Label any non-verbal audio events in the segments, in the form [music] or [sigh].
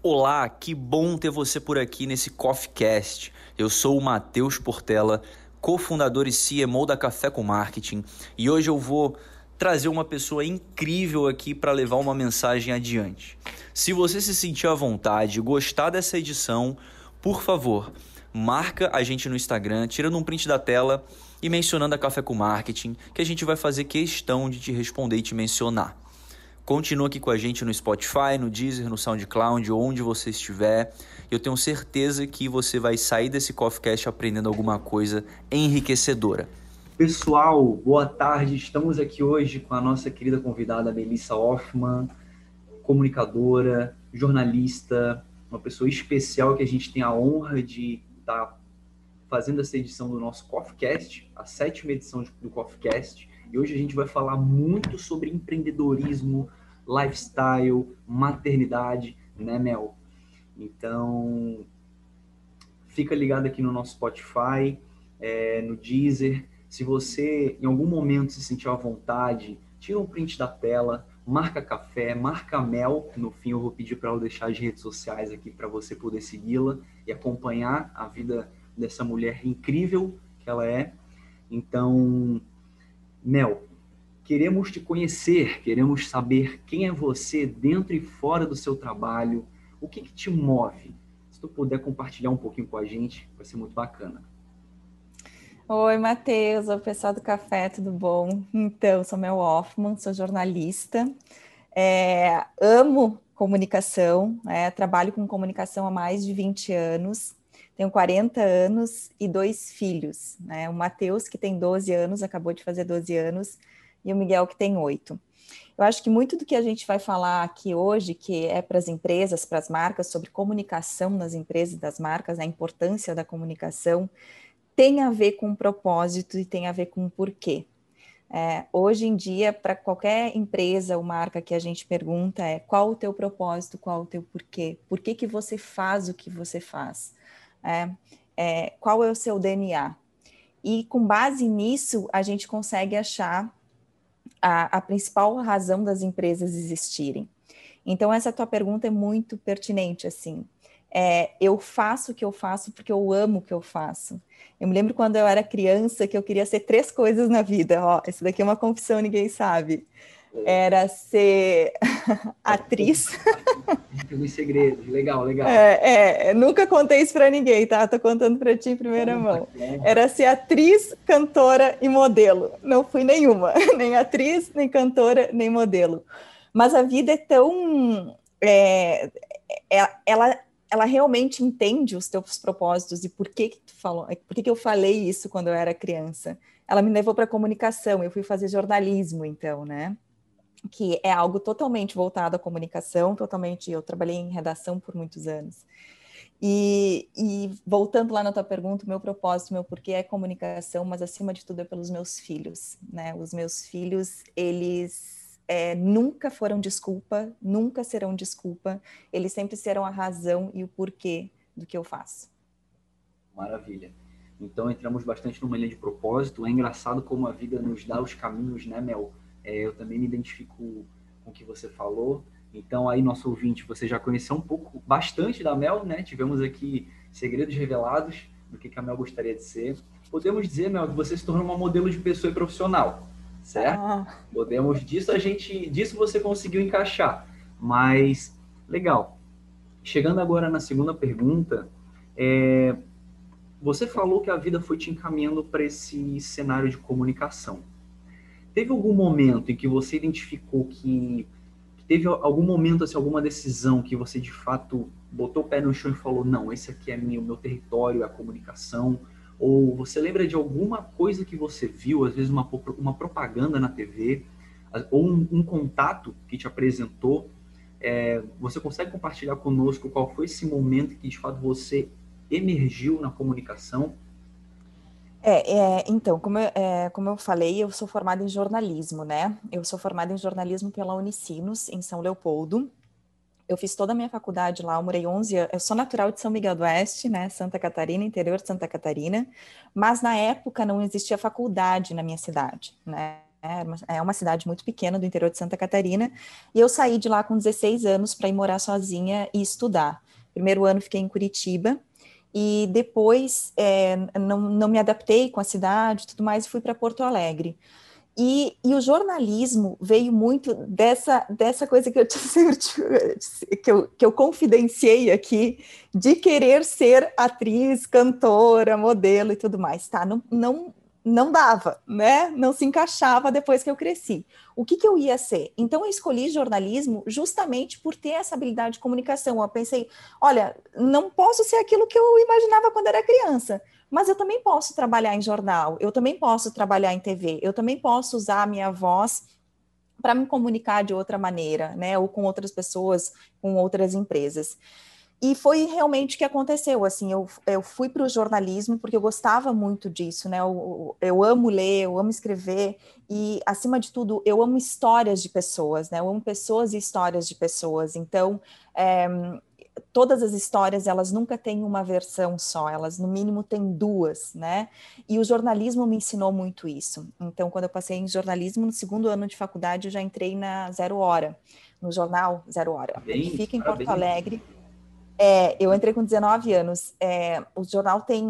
Olá, que bom ter você por aqui nesse CoffeeCast. Eu sou o Matheus Portela, cofundador e CMO da Café com Marketing, e hoje eu vou trazer uma pessoa incrível aqui para levar uma mensagem adiante. Se você se sentir à vontade, gostar dessa edição, por favor, marca a gente no Instagram, tirando um print da tela e mencionando a Café com Marketing, que a gente vai fazer questão de te responder e te mencionar. Continua aqui com a gente no Spotify, no Deezer, no SoundCloud, onde você estiver. Eu tenho certeza que você vai sair desse CoffeeCast aprendendo alguma coisa enriquecedora. Pessoal, boa tarde. Estamos aqui hoje com a nossa querida convidada Melissa Hoffman, comunicadora, jornalista, uma pessoa especial que a gente tem a honra de estar tá fazendo essa edição do nosso CoffeeCast, a sétima edição do CoffeeCast. E hoje a gente vai falar muito sobre empreendedorismo, lifestyle, maternidade, né, Mel? Então, fica ligado aqui no nosso Spotify, é, no Deezer. Se você em algum momento se sentir à vontade, tira um print da tela, marca café, marca mel. No fim, eu vou pedir para ela deixar as redes sociais aqui para você poder segui-la e acompanhar a vida dessa mulher incrível que ela é. Então, Mel, Queremos te conhecer, queremos saber quem é você dentro e fora do seu trabalho, o que, que te move. Se tu puder compartilhar um pouquinho com a gente, vai ser muito bacana. Oi, Matheus, o pessoal do café, tudo bom? Então, sou Mel Hoffman, sou jornalista, é, amo comunicação, é, trabalho com comunicação há mais de 20 anos, tenho 40 anos e dois filhos, né? O Matheus, que tem 12 anos, acabou de fazer 12 anos, e o Miguel, que tem oito. Eu acho que muito do que a gente vai falar aqui hoje, que é para as empresas, para as marcas, sobre comunicação nas empresas e das marcas, a importância da comunicação, tem a ver com propósito e tem a ver com porquê. É, hoje em dia, para qualquer empresa ou marca que a gente pergunta é qual o teu propósito, qual o teu porquê, por que, que você faz o que você faz, é, é, qual é o seu DNA. E com base nisso, a gente consegue achar a, a principal razão das empresas existirem. Então, essa tua pergunta é muito pertinente, assim. É, eu faço o que eu faço porque eu amo o que eu faço. Eu me lembro quando eu era criança que eu queria ser três coisas na vida. Ó, isso daqui é uma confissão, ninguém sabe era ser [laughs] atriz. Alguns segredos, legal, legal. É, é, nunca contei isso para ninguém, tá? Tô contando para ti em primeira mão. Era ser atriz, cantora e modelo. Não fui nenhuma, [laughs] nem atriz, nem cantora, nem modelo. Mas a vida é tão. É, é, ela, ela realmente entende os teus propósitos e por que, que tu falou, por que, que eu falei isso quando eu era criança. Ela me levou para comunicação, eu fui fazer jornalismo, então, né? Que é algo totalmente voltado à comunicação, totalmente. Eu trabalhei em redação por muitos anos. E, e, voltando lá na tua pergunta, meu propósito, meu porquê é comunicação, mas acima de tudo é pelos meus filhos, né? Os meus filhos, eles é, nunca foram desculpa, nunca serão desculpa, eles sempre serão a razão e o porquê do que eu faço. Maravilha. Então entramos bastante numa linha de propósito. É engraçado como a vida nos dá os caminhos, né, Mel? É, eu também me identifico com o que você falou. Então, aí, nosso ouvinte, você já conheceu um pouco, bastante da Mel, né? Tivemos aqui segredos revelados do que, a Mel gostaria de ser. Podemos dizer, Mel, que você se tornou uma modelo de pessoa e profissional, certo? Ah. Podemos, disso a gente, disso você conseguiu encaixar. Mas, legal. Chegando agora na segunda pergunta, é, você falou que a vida foi te encaminhando para esse cenário de comunicação. Teve algum momento em que você identificou que, teve algum momento, assim, alguma decisão que você de fato botou o pé no chão e falou: não, esse aqui é meu, meu território, é a comunicação? Ou você lembra de alguma coisa que você viu, às vezes uma, uma propaganda na TV, ou um, um contato que te apresentou? É, você consegue compartilhar conosco qual foi esse momento que de fato você emergiu na comunicação? É, é, então, como eu, é, como eu falei, eu sou formada em jornalismo, né? Eu sou formada em jornalismo pela Unicinos, em São Leopoldo. Eu fiz toda a minha faculdade lá, eu morei 11 anos. Eu sou natural de São Miguel do Oeste, né? Santa Catarina, interior de Santa Catarina. Mas na época não existia faculdade na minha cidade, né? é uma cidade muito pequena do interior de Santa Catarina, e eu saí de lá com 16 anos para ir morar sozinha e estudar. Primeiro ano fiquei em Curitiba, e depois é, não, não me adaptei com a cidade tudo mais, e fui para Porto Alegre. E, e, o jornalismo veio muito dessa, dessa coisa que eu, [laughs] que, eu, que eu confidenciei aqui, de querer ser atriz, cantora, modelo e tudo mais, tá? Não, não, não dava, né? Não se encaixava depois que eu cresci. O que, que eu ia ser? Então eu escolhi jornalismo justamente por ter essa habilidade de comunicação. Eu pensei, olha, não posso ser aquilo que eu imaginava quando era criança, mas eu também posso trabalhar em jornal, eu também posso trabalhar em TV, eu também posso usar a minha voz para me comunicar de outra maneira, né? Ou com outras pessoas, com outras empresas. E foi realmente o que aconteceu, assim, eu, eu fui para o jornalismo porque eu gostava muito disso, né, eu, eu amo ler, eu amo escrever, e, acima de tudo, eu amo histórias de pessoas, né, eu amo pessoas e histórias de pessoas, então, é, todas as histórias, elas nunca têm uma versão só, elas, no mínimo, têm duas, né, e o jornalismo me ensinou muito isso, então, quando eu passei em jornalismo, no segundo ano de faculdade, eu já entrei na Zero Hora, no jornal Zero Hora, que fica em Porto Alegre, é, eu entrei com 19 anos. É, o jornal tem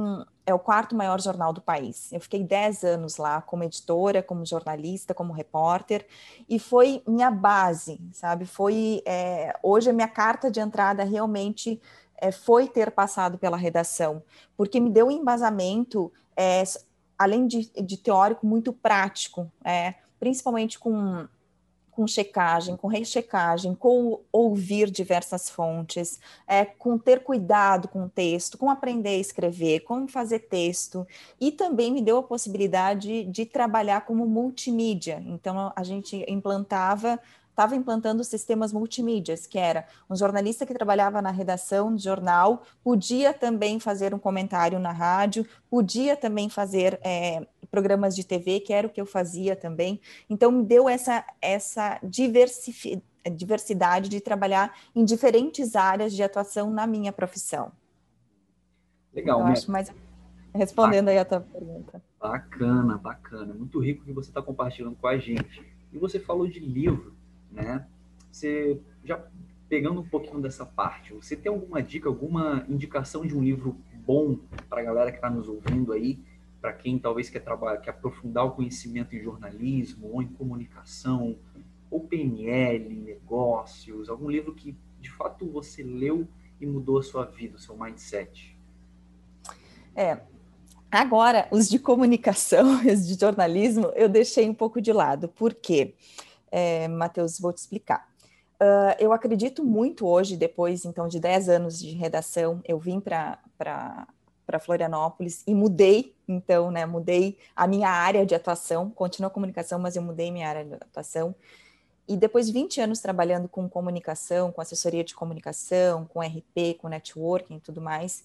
é o quarto maior jornal do país. Eu fiquei 10 anos lá como editora, como jornalista, como repórter, e foi minha base, sabe? Foi é, hoje a minha carta de entrada realmente é, foi ter passado pela redação, porque me deu um embasamento, é, além de, de, teórico, muito prático, é, principalmente com com checagem, com rechecagem, com ouvir diversas fontes, é, com ter cuidado com o texto, com aprender a escrever, como fazer texto, e também me deu a possibilidade de trabalhar como multimídia. Então, a gente implantava estava implantando sistemas multimídias, que era um jornalista que trabalhava na redação do jornal, podia também fazer um comentário na rádio, podia também fazer é, programas de TV, que era o que eu fazia também. Então, me deu essa, essa diversidade de trabalhar em diferentes áreas de atuação na minha profissão. Legal, eu acho mais respondendo bacana. aí a tua pergunta. Bacana, bacana. Muito rico que você está compartilhando com a gente. E você falou de livro né? Você já pegando um pouquinho dessa parte, você tem alguma dica, alguma indicação de um livro bom para a galera que está nos ouvindo aí, para quem talvez quer trabalhar, quer aprofundar o conhecimento em jornalismo ou em comunicação, ou PNL, negócios, algum livro que de fato você leu e mudou a sua vida, o seu mindset? É, agora os de comunicação, [laughs] os de jornalismo, eu deixei um pouco de lado, por quê? É, Matheus, vou te explicar. Uh, eu acredito muito hoje, depois então de 10 anos de redação, eu vim para Florianópolis e mudei, então, né, mudei a minha área de atuação, continua a comunicação, mas eu mudei minha área de atuação. E depois de 20 anos trabalhando com comunicação, com assessoria de comunicação, com RP, com networking e tudo mais,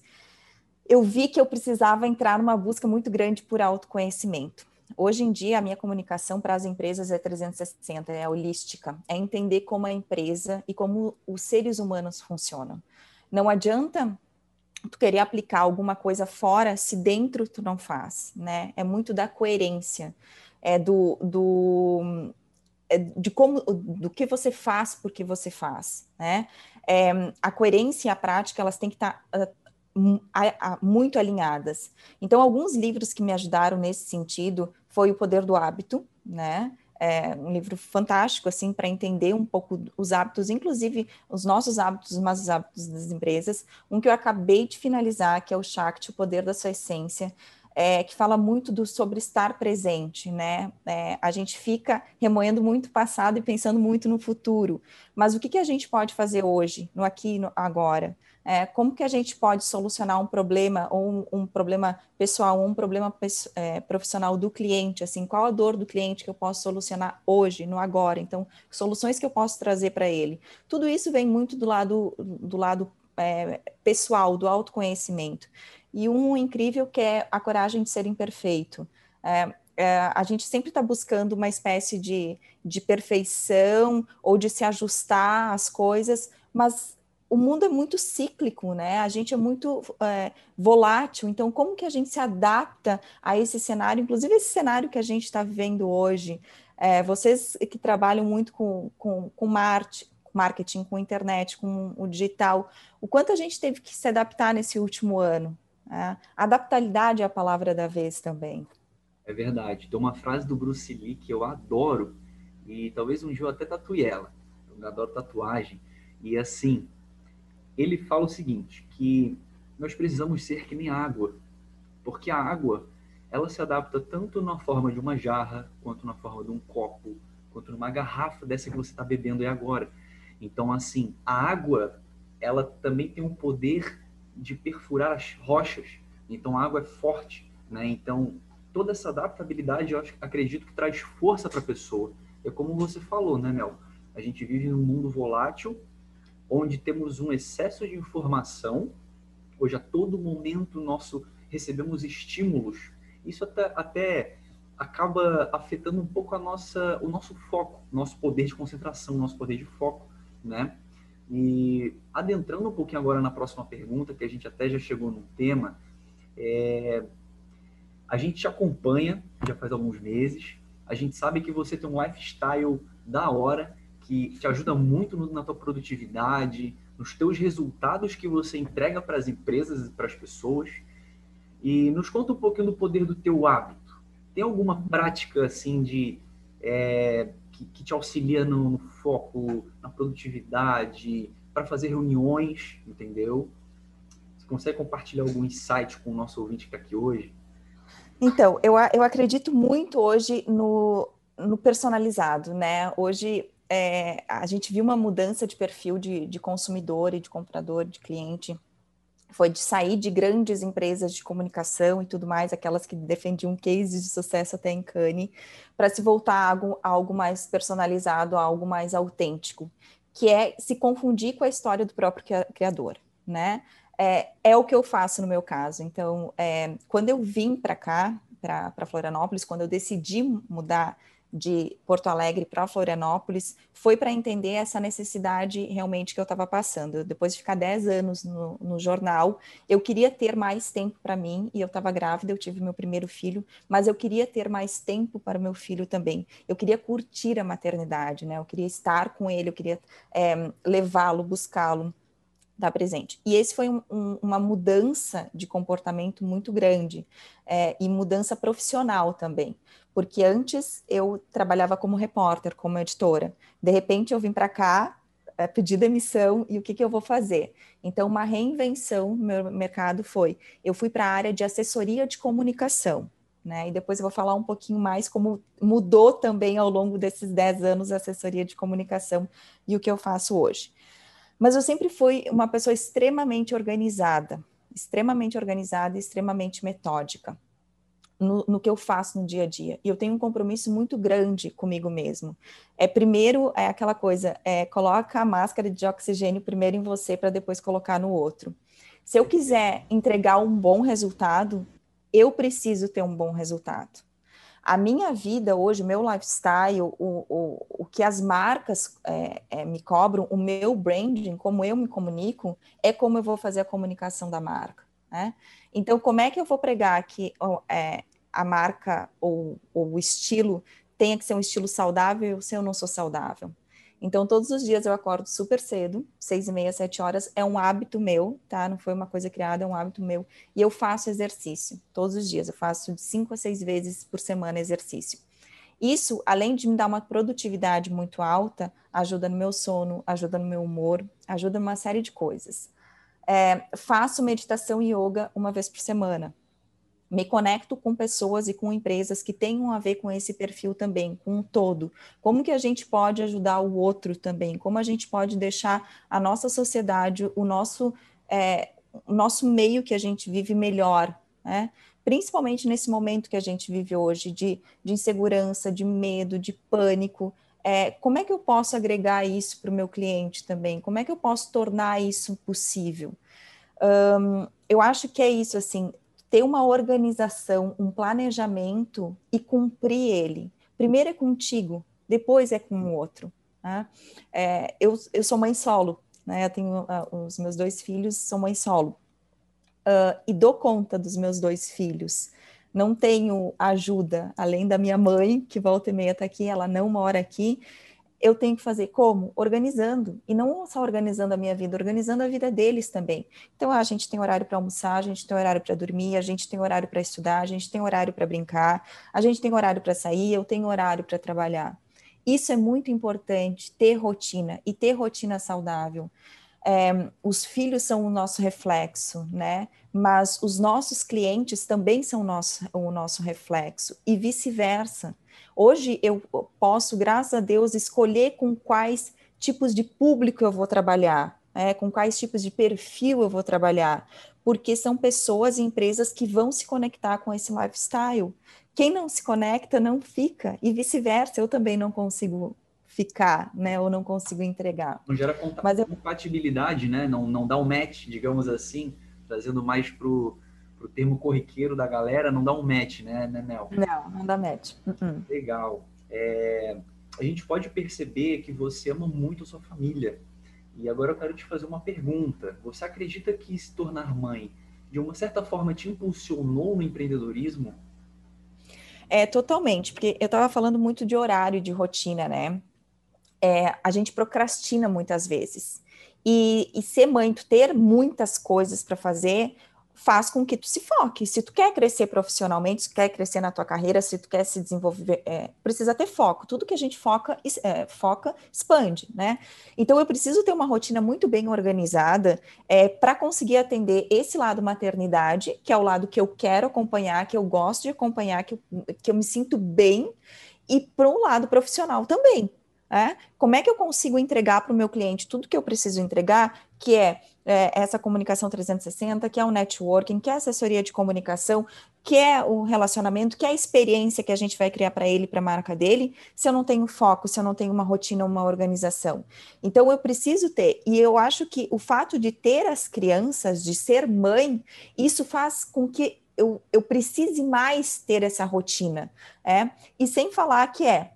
eu vi que eu precisava entrar numa busca muito grande por autoconhecimento. Hoje em dia, a minha comunicação para as empresas é 360, é holística, é entender como a empresa e como os seres humanos funcionam. Não adianta tu querer aplicar alguma coisa fora se dentro tu não faz, né? É muito da coerência, é do, do é de como do que você faz porque você faz, né? É, a coerência e a prática elas têm que estar tá, muito alinhadas. Então, alguns livros que me ajudaram nesse sentido foi O Poder do Hábito, né? É um livro fantástico, assim, para entender um pouco os hábitos, inclusive os nossos hábitos, mas os hábitos das empresas. Um que eu acabei de finalizar, que é o Shakti, O Poder da Sua Essência, é, que fala muito do, sobre estar presente, né? É, a gente fica remoendo muito o passado e pensando muito no futuro. Mas o que, que a gente pode fazer hoje, no aqui no agora? É, como que a gente pode solucionar um problema, ou um, um problema pessoal, ou um problema é, profissional do cliente, assim, qual a dor do cliente que eu posso solucionar hoje, no agora, então, soluções que eu posso trazer para ele. Tudo isso vem muito do lado, do lado é, pessoal, do autoconhecimento. E um incrível que é a coragem de ser imperfeito. É, é, a gente sempre está buscando uma espécie de, de perfeição ou de se ajustar às coisas, mas o mundo é muito cíclico, né? A gente é muito é, volátil. Então, como que a gente se adapta a esse cenário, inclusive esse cenário que a gente está vivendo hoje? É, vocês que trabalham muito com, com, com marketing, com internet, com o digital, o quanto a gente teve que se adaptar nesse último ano? Né? Adaptabilidade é a palavra da vez também. É verdade. Tem uma frase do Bruce Lee que eu adoro, e talvez um dia eu até tatue ela. Eu adoro tatuagem. E assim, ele fala o seguinte, que nós precisamos ser que nem água, porque a água ela se adapta tanto na forma de uma jarra, quanto na forma de um copo, quanto numa garrafa dessa que você está bebendo aí agora. Então, assim, a água, ela também tem um poder de perfurar as rochas. Então, a água é forte, né? Então, toda essa adaptabilidade, eu acredito que traz força para a pessoa. É como você falou, né, Mel? A gente vive num mundo volátil, onde temos um excesso de informação. Hoje, a todo momento, nosso recebemos estímulos. Isso até, até acaba afetando um pouco a nossa, o nosso foco, nosso poder de concentração, nosso poder de foco, né? E adentrando um pouquinho agora na próxima pergunta, que a gente até já chegou no tema, é, a gente te acompanha já faz alguns meses, a gente sabe que você tem um lifestyle da hora, que te ajuda muito na tua produtividade, nos teus resultados que você entrega para as empresas e para as pessoas. E nos conta um pouquinho do poder do teu hábito. Tem alguma prática assim de é, que, que, te auxilia no, no foco, na produtividade, para fazer reuniões, entendeu? Você consegue compartilhar algum insight com o nosso ouvinte que está aqui hoje? Então, eu, eu acredito muito hoje no, no personalizado, né? Hoje é, a gente viu uma mudança de perfil de, de consumidor e de comprador, de cliente foi de sair de grandes empresas de comunicação e tudo mais, aquelas que defendiam cases de sucesso até em Cannes, para se voltar a algo, a algo mais personalizado, a algo mais autêntico, que é se confundir com a história do próprio criador, né? É, é o que eu faço no meu caso. Então, é, quando eu vim para cá, para Florianópolis, quando eu decidi mudar de Porto Alegre para Florianópolis foi para entender essa necessidade realmente que eu estava passando. Depois de ficar 10 anos no, no jornal, eu queria ter mais tempo para mim, e eu estava grávida, eu tive meu primeiro filho, mas eu queria ter mais tempo para o meu filho também. Eu queria curtir a maternidade, né? Eu queria estar com ele, eu queria é, levá-lo, buscá-lo estar presente. E esse foi um, um, uma mudança de comportamento muito grande é, e mudança profissional também, porque antes eu trabalhava como repórter, como editora. De repente eu vim para cá, é, pedi demissão e o que, que eu vou fazer? Então, uma reinvenção no meu mercado foi: eu fui para a área de assessoria de comunicação. Né? E depois eu vou falar um pouquinho mais como mudou também ao longo desses 10 anos a assessoria de comunicação e o que eu faço hoje. Mas eu sempre fui uma pessoa extremamente organizada, extremamente organizada e extremamente metódica no, no, que eu faço no dia a dia. E eu tenho um compromisso muito grande comigo mesmo. É primeiro é aquela coisa, é coloca a máscara de oxigênio primeiro em você para depois colocar no outro. Se eu quiser entregar um bom resultado, eu preciso ter um bom resultado a minha vida hoje, o meu lifestyle, o, o, o que as marcas é, é, me cobram, o meu branding, como eu me comunico, é como eu vou fazer a comunicação da marca. Né? Então, como é que eu vou pregar que é, a marca ou, ou o estilo tenha que ser um estilo saudável se eu não sou saudável? Então, todos os dias eu acordo super cedo, seis e meia, sete horas, é um hábito meu, tá? Não foi uma coisa criada, é um hábito meu. E eu faço exercício todos os dias, eu faço de cinco a seis vezes por semana exercício. Isso, além de me dar uma produtividade muito alta, ajuda no meu sono, ajuda no meu humor, ajuda uma série de coisas. É, faço meditação e yoga uma vez por semana me conecto com pessoas e com empresas que tenham a ver com esse perfil também, com o todo. Como que a gente pode ajudar o outro também? Como a gente pode deixar a nossa sociedade, o nosso, é, o nosso meio que a gente vive melhor, né? Principalmente nesse momento que a gente vive hoje de, de insegurança, de medo, de pânico. É, como é que eu posso agregar isso para o meu cliente também? Como é que eu posso tornar isso possível? Um, eu acho que é isso, assim, ter uma organização, um planejamento e cumprir ele. Primeiro é contigo, depois é com o outro. Né? É, eu, eu sou mãe solo, né? eu tenho uh, os meus dois filhos, sou mãe solo. Uh, e dou conta dos meus dois filhos. não tenho ajuda, além da minha mãe, que volta e meia está aqui, ela não mora aqui, eu tenho que fazer como? Organizando. E não só organizando a minha vida, organizando a vida deles também. Então, a gente tem horário para almoçar, a gente tem horário para dormir, a gente tem horário para estudar, a gente tem horário para brincar, a gente tem horário para sair, eu tenho horário para trabalhar. Isso é muito importante, ter rotina e ter rotina saudável. É, os filhos são o nosso reflexo, né? Mas os nossos clientes também são o nosso, o nosso reflexo e vice-versa. Hoje eu posso, graças a Deus, escolher com quais tipos de público eu vou trabalhar, né? com quais tipos de perfil eu vou trabalhar, porque são pessoas e empresas que vão se conectar com esse lifestyle. Quem não se conecta não fica, e vice-versa, eu também não consigo ficar, né, ou não consigo entregar. Não gera Mas eu... compatibilidade, né, não, não dá um match, digamos assim, trazendo mais pro pro termo corriqueiro da galera, não dá um match, né, né Nel? Não, não dá match. Uh -uh. Legal. É, a gente pode perceber que você ama muito a sua família. E agora eu quero te fazer uma pergunta. Você acredita que se tornar mãe, de uma certa forma, te impulsionou no empreendedorismo? É, totalmente, porque eu estava falando muito de horário, de rotina, né? É, a gente procrastina muitas vezes. E, e ser mãe, ter muitas coisas para fazer, faz com que tu se foque. Se tu quer crescer profissionalmente, se tu quer crescer na tua carreira, se tu quer se desenvolver, é, precisa ter foco. Tudo que a gente foca, é, foca, expande, né? Então eu preciso ter uma rotina muito bem organizada é, para conseguir atender esse lado maternidade, que é o lado que eu quero acompanhar, que eu gosto de acompanhar, que eu, que eu me sinto bem, e para o lado profissional também. É? Como é que eu consigo entregar para o meu cliente tudo que eu preciso entregar, que é, é, essa comunicação 360, que é o networking, que é a assessoria de comunicação, que é o relacionamento, que é a experiência que a gente vai criar para ele, para a marca dele, se eu não tenho foco, se eu não tenho uma rotina, uma organização. Então eu preciso ter, e eu acho que o fato de ter as crianças, de ser mãe, isso faz com que eu, eu precise mais ter essa rotina, é? E sem falar que é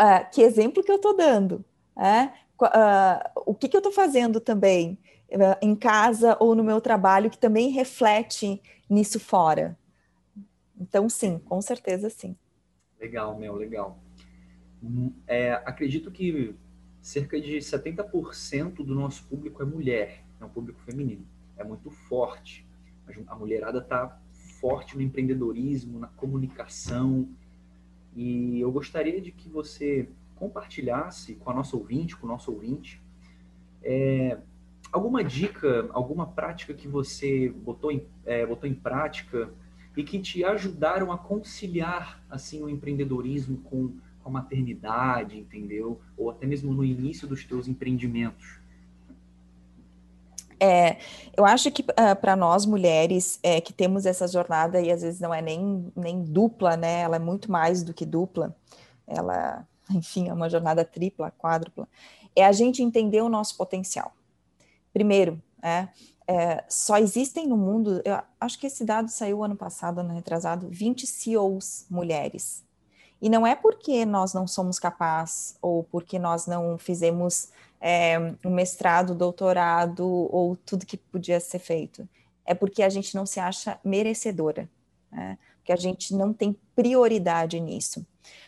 uh, que exemplo que eu estou dando? Uh, o que, que eu estou fazendo também uh, em casa ou no meu trabalho que também reflete nisso fora? Então, sim, com certeza sim. Legal, Mel, legal. Hum, é, acredito que cerca de 70% do nosso público é mulher, é um público feminino. É muito forte. A mulherada está forte no empreendedorismo, na comunicação, e eu gostaria de que você compartilhasse com a nossa ouvinte, com o nosso ouvinte, é, alguma dica, alguma prática que você botou em, é, botou em prática e que te ajudaram a conciliar assim o empreendedorismo com, com a maternidade, entendeu? Ou até mesmo no início dos teus empreendimentos. É, eu acho que uh, ah, para nós mulheres é, que temos essa jornada e às vezes não é nem, nem dupla, né? Ela é muito mais do que dupla. Ela, enfim, é uma jornada tripla, quádrupla. É a gente entender o nosso potencial. Primeiro, é, é, só existem no mundo, eu acho que esse dado saiu ano passado, ano retrasado, 20 CEOs mulheres. E não é porque nós não somos capazes ou porque nós não fizemos é, um mestrado, doutorado ou tudo que podia ser feito. É porque a gente não se acha merecedora, né? porque a gente não tem prioridade nisso.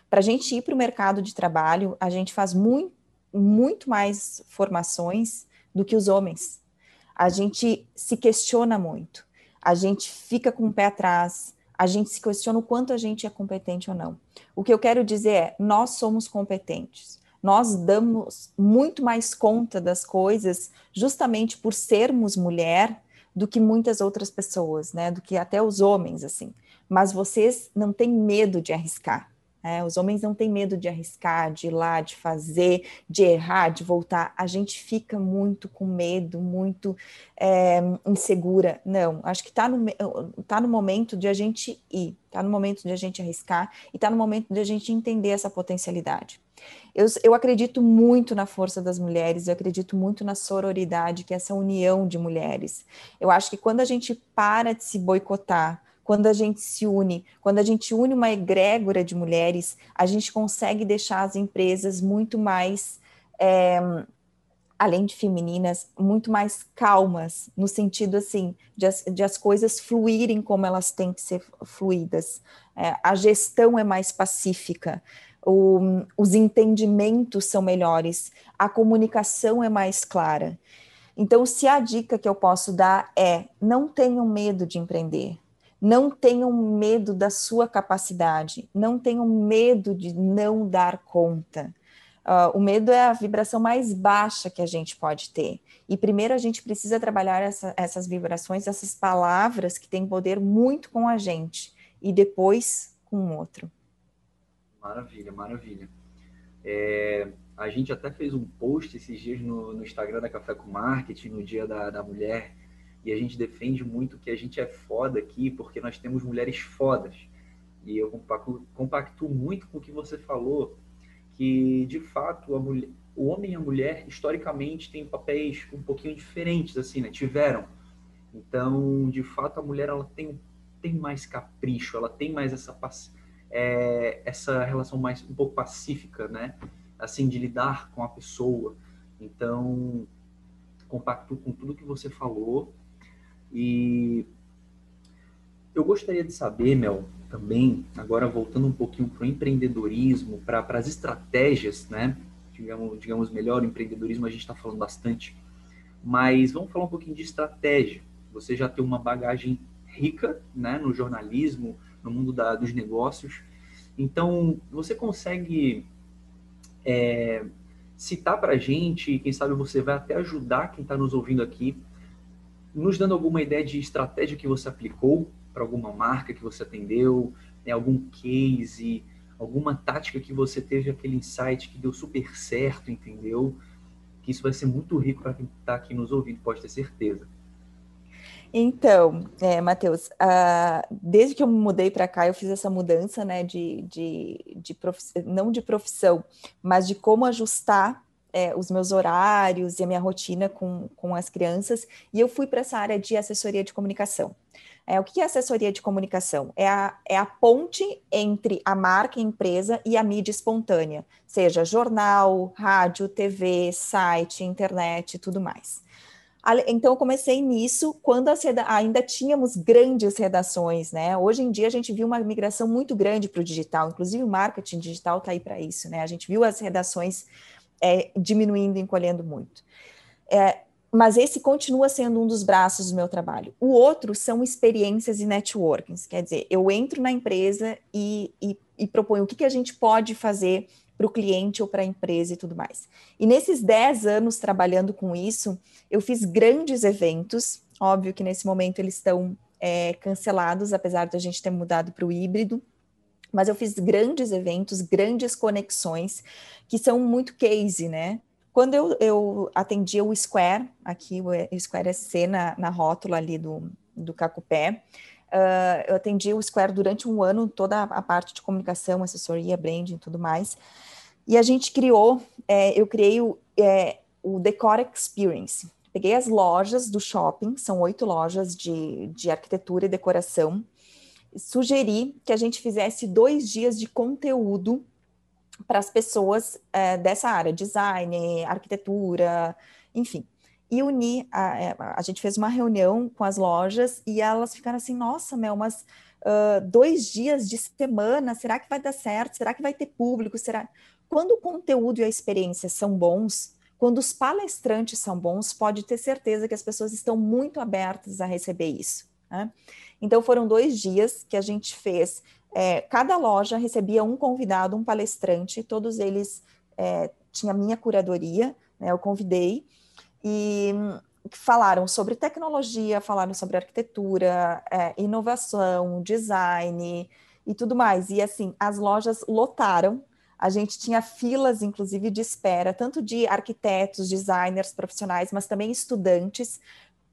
Para a gente ir para o mercado de trabalho, a gente faz muito, muito mais formações do que os homens. A gente se questiona muito, a gente fica com o pé atrás, a gente se questiona o quanto a gente é competente ou não. O que eu quero dizer é, nós somos competentes nós damos muito mais conta das coisas justamente por sermos mulher do que muitas outras pessoas, né? Do que até os homens, assim. Mas vocês não têm medo de arriscar. Né? Os homens não têm medo de arriscar, de ir lá, de fazer, de errar, de voltar. A gente fica muito com medo, muito é, insegura. Não, acho que está no, tá no momento de a gente ir, está no momento de a gente arriscar e está no momento de a gente entender essa potencialidade. Eu, eu acredito muito na força das mulheres, eu acredito muito na sororidade, que é essa união de mulheres. Eu acho que quando a gente para de se boicotar, quando a gente se une, quando a gente une uma egrégora de mulheres, a gente consegue deixar as empresas muito mais é, além de femininas, muito mais calmas, no sentido assim, de as, de as coisas fluírem como elas têm que ser fluídas. É, a gestão é mais pacífica, o, os entendimentos são melhores, a comunicação é mais clara. Então, se a dica que eu posso dar é não tenham medo de empreender, não tenham medo da sua capacidade, não tenham medo de não dar conta. Uh, o medo é a vibração mais baixa que a gente pode ter. E primeiro a gente precisa trabalhar essa, essas vibrações, essas palavras que têm poder muito com a gente, e depois com o outro. Maravilha, maravilha. É, a gente até fez um post esses dias no, no Instagram da Café com Marketing, no Dia da, da Mulher, e a gente defende muito que a gente é foda aqui porque nós temos mulheres fodas. E eu compacto, compacto muito com o que você falou, que de fato mulher, o homem e a mulher historicamente têm papéis um pouquinho diferentes, assim, né? Tiveram. Então, de fato, a mulher ela tem, tem mais capricho, ela tem mais essa, é, essa relação mais um pouco pacífica, né? Assim, de lidar com a pessoa. Então, compacto com tudo que você falou e eu gostaria de saber, Mel, também, agora voltando um pouquinho para o empreendedorismo, para as estratégias, né? Digamos, digamos melhor, empreendedorismo a gente está falando bastante, mas vamos falar um pouquinho de estratégia. Você já tem uma bagagem rica né, no jornalismo, no mundo da, dos negócios. Então, você consegue é, citar para a gente, quem sabe você vai até ajudar quem está nos ouvindo aqui, nos dando alguma ideia de estratégia que você aplicou para alguma marca que você atendeu, né, algum case, alguma tática que você teve aquele insight que deu super certo, entendeu? Que isso vai ser muito rico para quem está aqui nos ouvindo, pode ter certeza. Então, é, Matheus, desde que eu me mudei para cá, eu fiz essa mudança, né, de, de, de não de profissão, mas de como ajustar é, os meus horários e a minha rotina com, com as crianças, e eu fui para essa área de assessoria de comunicação. É, o que é assessoria de comunicação? É a, é a ponte entre a marca, a empresa e a mídia espontânea, seja jornal, rádio, TV, site, internet e tudo mais. Então, eu comecei nisso quando ainda tínhamos grandes redações, né? Hoje em dia, a gente viu uma migração muito grande para o digital, inclusive o marketing digital está aí para isso, né? A gente viu as redações é, diminuindo, encolhendo muito. É, mas esse continua sendo um dos braços do meu trabalho. O outro são experiências e networkings, quer dizer, eu entro na empresa e, e, e proponho o que, que a gente pode fazer para o cliente ou para a empresa e tudo mais. E nesses 10 anos trabalhando com isso, eu fiz grandes eventos, óbvio que nesse momento eles estão é, cancelados, apesar de a gente ter mudado para o híbrido, mas eu fiz grandes eventos, grandes conexões, que são muito case, né? Quando eu, eu atendia o Square, aqui o Square SC na, na rótula ali do, do Cacupé, uh, eu atendi o Square durante um ano, toda a parte de comunicação, assessoria, branding e tudo mais, e a gente criou, é, eu criei o, é, o Decor Experience, peguei as lojas do shopping, são oito lojas de, de arquitetura e decoração, sugeri que a gente fizesse dois dias de conteúdo para as pessoas é, dessa área, design, arquitetura, enfim. E unir, a, é, a, gente fez uma reunião com as lojas e elas ficaram assim, nossa, Mel, mas uh, dois dias de semana, será que vai dar certo? Será que vai ter público? Será? Quando o conteúdo e a experiência são bons, quando os palestrantes são bons, pode ter certeza que as pessoas estão muito abertas a receber isso. Né? Então, foram dois dias que a gente fez. É, cada loja recebia um convidado, um palestrante, todos eles é, tinha minha curadoria, né, eu convidei, e falaram sobre tecnologia, falaram sobre arquitetura, é, inovação, design e tudo mais. E assim, as lojas lotaram. A gente tinha filas, inclusive, de espera, tanto de arquitetos, designers profissionais, mas também estudantes,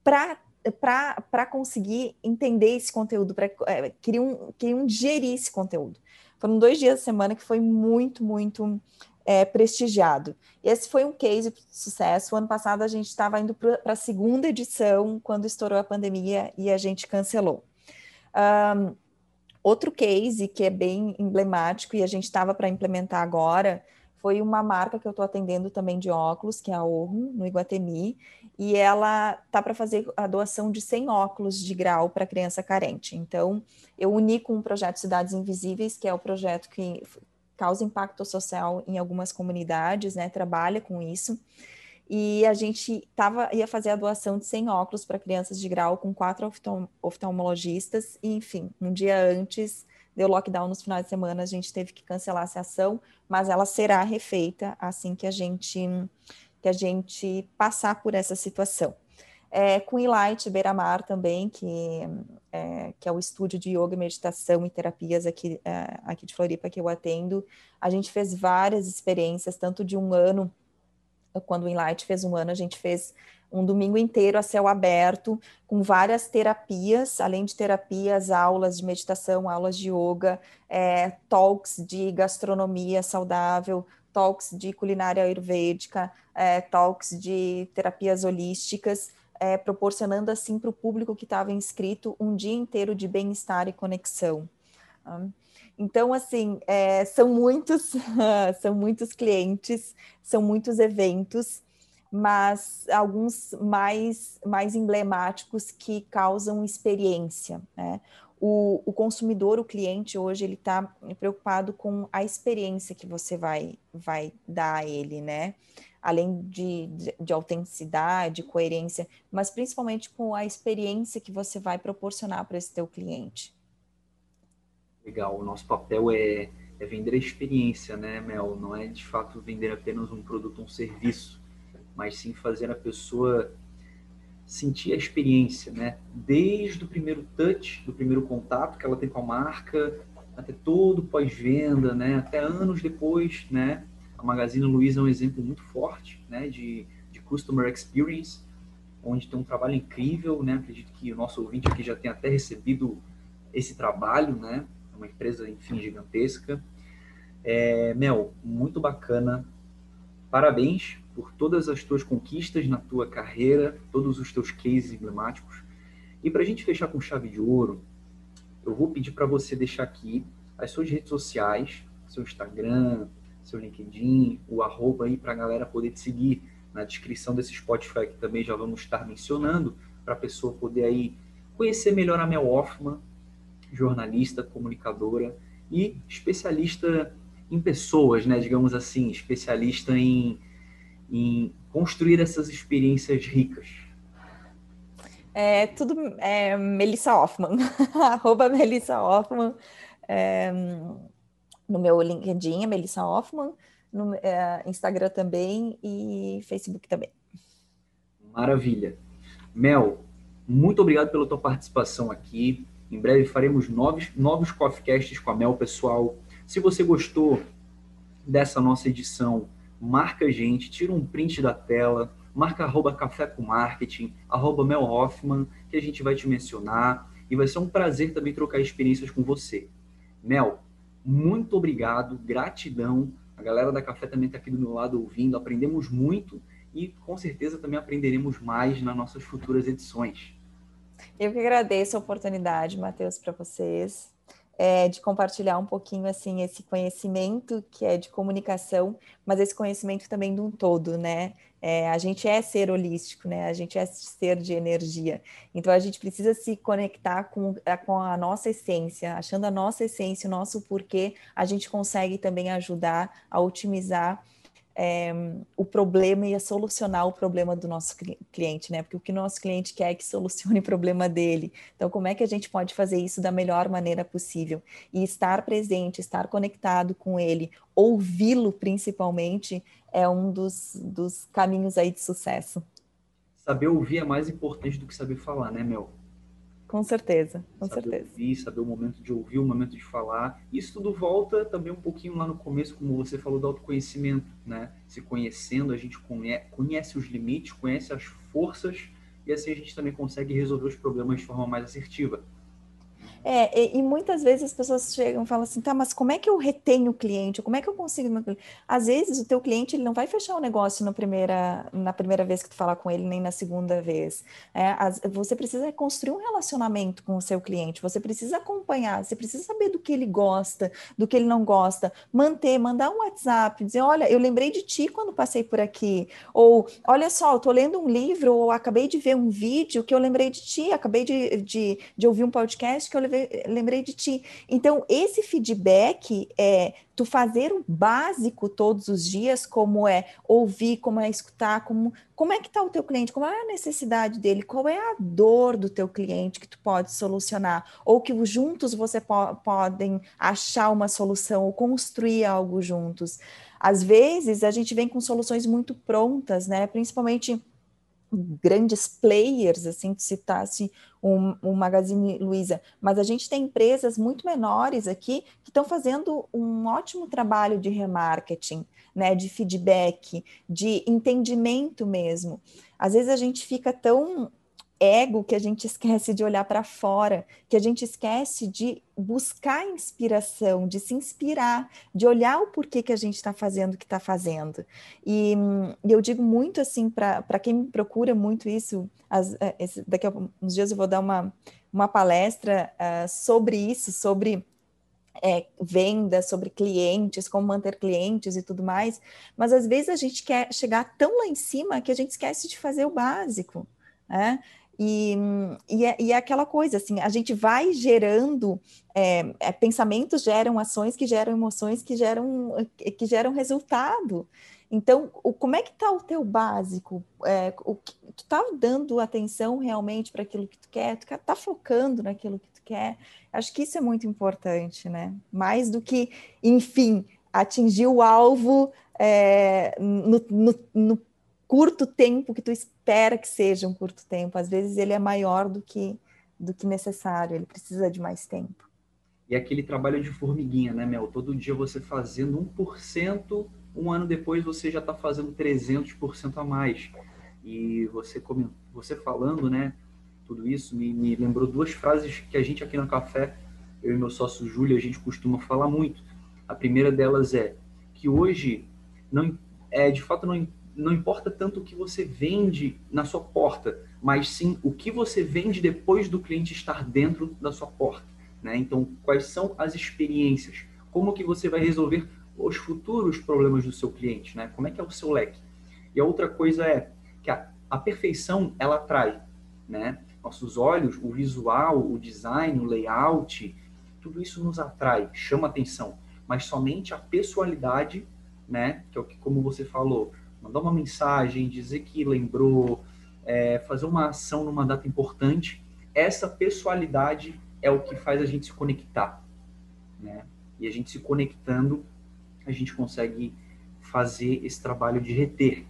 para para conseguir entender esse conteúdo, para é, queriam, queriam digerir esse conteúdo. Foram dois dias da semana que foi muito, muito é, prestigiado. Esse foi um case de sucesso. O ano passado a gente estava indo para a segunda edição, quando estourou a pandemia e a gente cancelou. Um, outro case que é bem emblemático e a gente estava para implementar agora foi uma marca que eu estou atendendo também de óculos, que é a Orro, no Iguatemi, e ela tá para fazer a doação de 100 óculos de grau para criança carente. Então, eu uni com o projeto Cidades Invisíveis, que é o projeto que causa impacto social em algumas comunidades, né? Trabalha com isso. E a gente tava, ia fazer a doação de 100 óculos para crianças de grau com quatro oftalmologistas, e, enfim, um dia antes deu lockdown nos finais de semana, a gente teve que cancelar essa ação, mas ela será refeita assim que a gente que a gente passar por essa situação. É, com Light Beira-Mar também, que é, que é o estúdio de yoga, meditação e terapias aqui, é, aqui de Floripa que eu atendo, a gente fez várias experiências, tanto de um ano, quando o Inlight fez um ano, a gente fez um domingo inteiro a céu aberto, com várias terapias, além de terapias, aulas de meditação, aulas de yoga, é, talks de gastronomia saudável, talks de culinária ayurvédica, é, talks de terapias holísticas, é, proporcionando assim para o público que estava inscrito um dia inteiro de bem-estar e conexão. Então, assim, é, são muitos, [laughs] são muitos clientes, são muitos eventos, mas alguns mais, mais emblemáticos que causam experiência. Né? O, o, consumidor, o cliente hoje, ele está preocupado com a experiência que você vai, vai dar a ele, né? Além de, de, de autenticidade, coerência, mas principalmente com a experiência que você vai proporcionar para esse teu cliente. Legal, o nosso papel é, é vender a experiência, né, Mel? Não é de fato vender apenas um produto, um serviço mas sim fazer a pessoa sentir a experiência, né? Desde o primeiro touch, do primeiro contato que ela tem com a marca, até todo pós-venda, né? Até anos depois, né? A Magazine Luiza é um exemplo muito forte, né? De, de customer experience, onde tem um trabalho incrível, né? Acredito que o nosso ouvinte aqui já tem até recebido esse trabalho, né? É uma empresa, enfim, gigantesca. É, Mel, muito bacana. Parabéns por todas as tuas conquistas na tua carreira, todos os teus cases emblemáticos. E para a gente fechar com chave de ouro, eu vou pedir para você deixar aqui as suas redes sociais, seu Instagram, seu LinkedIn, o arroba aí para a galera poder te seguir na descrição desse Spotify que também já vamos estar mencionando, para a pessoa poder aí conhecer melhor a Mel Hoffman, jornalista, comunicadora e especialista em pessoas, né, digamos assim, especialista em em construir essas experiências ricas? É tudo é, Melissa Hoffman, [laughs] arroba Melissa Hoffman, é, no meu LinkedIn é Melissa Hoffman, no é, Instagram também e Facebook também. Maravilha. Mel, muito obrigado pela tua participação aqui. Em breve faremos novos, novos coffeecasts com a Mel, pessoal. Se você gostou dessa nossa edição, marca a gente, tira um print da tela, marca arroba café com marketing, arroba Mel Hoffman, que a gente vai te mencionar e vai ser um prazer também trocar experiências com você. Mel, muito obrigado, gratidão. A galera da Café também está aqui do meu lado ouvindo, aprendemos muito e com certeza também aprenderemos mais nas nossas futuras edições. Eu que agradeço a oportunidade, Matheus, para vocês é, de compartilhar um pouquinho assim esse conhecimento que é de comunicação, mas esse conhecimento também de um todo, né? É, a gente é ser holístico, né? A gente é ser de energia. Então a gente precisa se conectar com, com a nossa essência, achando a nossa essência, o nosso porquê, a gente consegue também ajudar a otimizar é, o problema e a solucionar o problema do nosso cliente, né? Porque o que o nosso cliente quer é que solucione [laughs] o problema dele. Então, como é que a gente pode fazer isso da melhor maneira possível? E estar presente, estar conectado com ele, ouvi-lo principalmente, é um dos, dos caminhos aí de sucesso. Saber ouvir é mais importante do que saber falar, né, Mel? Com certeza, com saber certeza. Ouvir, saber o momento de ouvir, o momento de falar. Isso tudo volta também um pouquinho lá no começo, como você falou, do autoconhecimento, né? Se conhecendo, a gente conhece os limites, conhece as forças, e assim a gente também consegue resolver os problemas de forma mais assertiva. É, e, e, muitas vezes as pessoas chegam e falam assim, tá, mas como é que eu retenho o cliente? Como é que eu consigo... Às vezes o teu cliente ele não vai fechar o negócio na primeira, na primeira vez que tu falar com ele, nem na segunda vez. É, as, você precisa construir um relacionamento com o seu cliente, você precisa acompanhar, você precisa saber do que ele gosta, do que ele não gosta, manter, mandar um WhatsApp, dizer, olha, eu lembrei de ti quando passei por aqui, ou olha só, eu tô lendo um livro, ou acabei de ver um vídeo que eu lembrei de ti, acabei de, de, de ouvir um podcast que eu lembrei de ti. Então, esse feedback é tu fazer o básico todos os dias, como é ouvir, como é escutar, como, como é que está o teu cliente, qual é a necessidade dele, qual é a dor do teu cliente que tu pode solucionar, ou que juntos você po podem achar uma solução ou construir algo juntos. Às vezes a gente vem com soluções muito prontas, né? Principalmente grandes players, assim, que citasse um, um Magazine Luiza, mas a gente tem empresas muito menores aqui que estão fazendo um ótimo trabalho de remarketing, né, de feedback, de entendimento mesmo. Às vezes a gente fica tão ego que a gente esquece de olhar para fora, que a gente esquece de buscar inspiração, de se inspirar, de olhar o porquê que a gente está fazendo o que está fazendo. E, e, eu digo muito assim, para quem me procura muito isso, as, é, esse, daqui a uns dias eu vou dar uma, uma palestra uh, sobre isso, sobre é, venda, sobre clientes, como manter clientes e tudo mais, mas às vezes a gente quer chegar tão lá em cima que a gente esquece de fazer o básico. Né? E, e, é, e é aquela coisa, assim, a gente vai gerando, é, é, pensamentos geram ações que geram emoções que geram, que geram resultado. Então, o, como é que está o teu básico? É, o, tu está dando atenção realmente para aquilo que tu quer? Tu está focando naquilo que tu quer? Acho que isso é muito importante, né? Mais do que, enfim, atingir o alvo é, no, no, no curto tempo que tu espera que seja um curto tempo. Às vezes ele é maior do que do que necessário, ele precisa de mais tempo. E aquele trabalho de formiguinha, né, Mel? Todo dia você fazendo 1%, um ano depois você já está fazendo 300% a mais. E você, você falando, né, tudo isso, me, me lembrou duas frases que a gente aqui no Café, eu e meu sócio Júlio, a gente costuma falar muito. A primeira delas é que hoje, não, é, de fato, não não importa tanto o que você vende na sua porta, mas sim o que você vende depois do cliente estar dentro da sua porta. Né? Então, quais são as experiências? Como que você vai resolver os futuros problemas do seu cliente? Né? Como é que é o seu leque? E a outra coisa é que a, a perfeição, ela atrai. Né? Nossos olhos, o visual, o design, o layout, tudo isso nos atrai, chama atenção. Mas somente a pessoalidade, né? que é o que, como você falou, mandar uma mensagem, dizer que lembrou, é, fazer uma ação numa data importante, essa pessoalidade é o que faz a gente se conectar, né? E a gente se conectando, a gente consegue fazer esse trabalho de reter,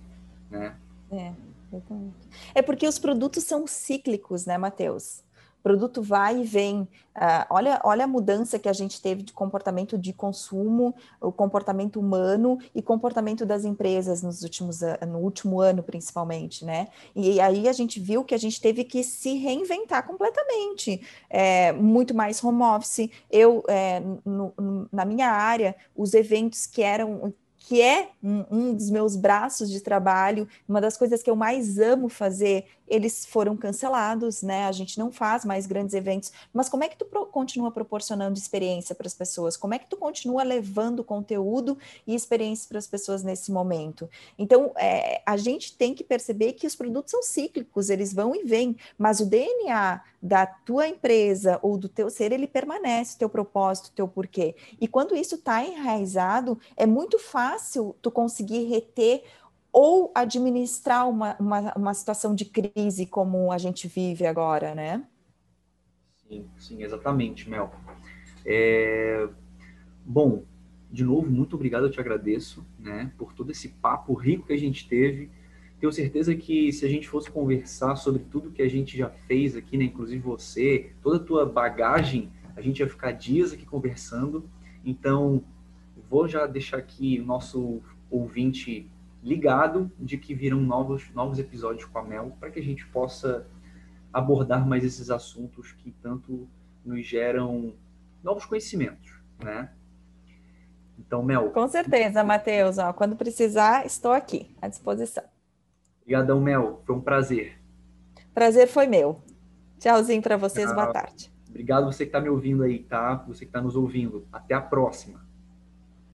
né? É, exatamente. É porque os produtos são cíclicos, né, Matheus? Produto vai e vem. Uh, olha, olha a mudança que a gente teve de comportamento de consumo, o comportamento humano e comportamento das empresas nos últimos no último ano, principalmente, né? E aí a gente viu que a gente teve que se reinventar completamente. É, muito mais home office. Eu, é, no, no, na minha área, os eventos que eram que é um, um, dos meus braços de trabalho, uma das coisas que eu mais amo fazer eles foram cancelados, né? A gente não faz mais grandes eventos, mas como é que tu pro continua proporcionando experiência para as pessoas? Como é que tu continua levando conteúdo e experiência para as pessoas nesse momento? Então, é, a gente tem que perceber que os produtos são cíclicos, eles vão e vêm, mas o DNA da tua empresa ou do teu ser, ele permanece, teu propósito, teu porquê. E quando isso está enraizado, é muito fácil tu conseguir reter ou administrar uma, uma, uma situação de crise como a gente vive agora, né? Sim, sim, exatamente, Mel. É... Bom, de novo, muito obrigado, eu te agradeço, né, por todo esse papo rico que a gente teve. Tenho certeza que se a gente fosse conversar sobre tudo que a gente já fez aqui, né, inclusive você, toda a tua bagagem, a gente ia ficar dias aqui conversando. Então, vou já deixar aqui o nosso ouvinte ligado de que virão novos, novos episódios com a Mel para que a gente possa abordar mais esses assuntos que tanto nos geram novos conhecimentos, né? Então, Mel. Com certeza, Matheus. Quando precisar, estou aqui à disposição. Obrigadão, Mel. Foi um prazer. Prazer foi meu. Tchauzinho para vocês. Boa tarde. Obrigado você que está me ouvindo aí, tá? Você que está nos ouvindo. Até a próxima.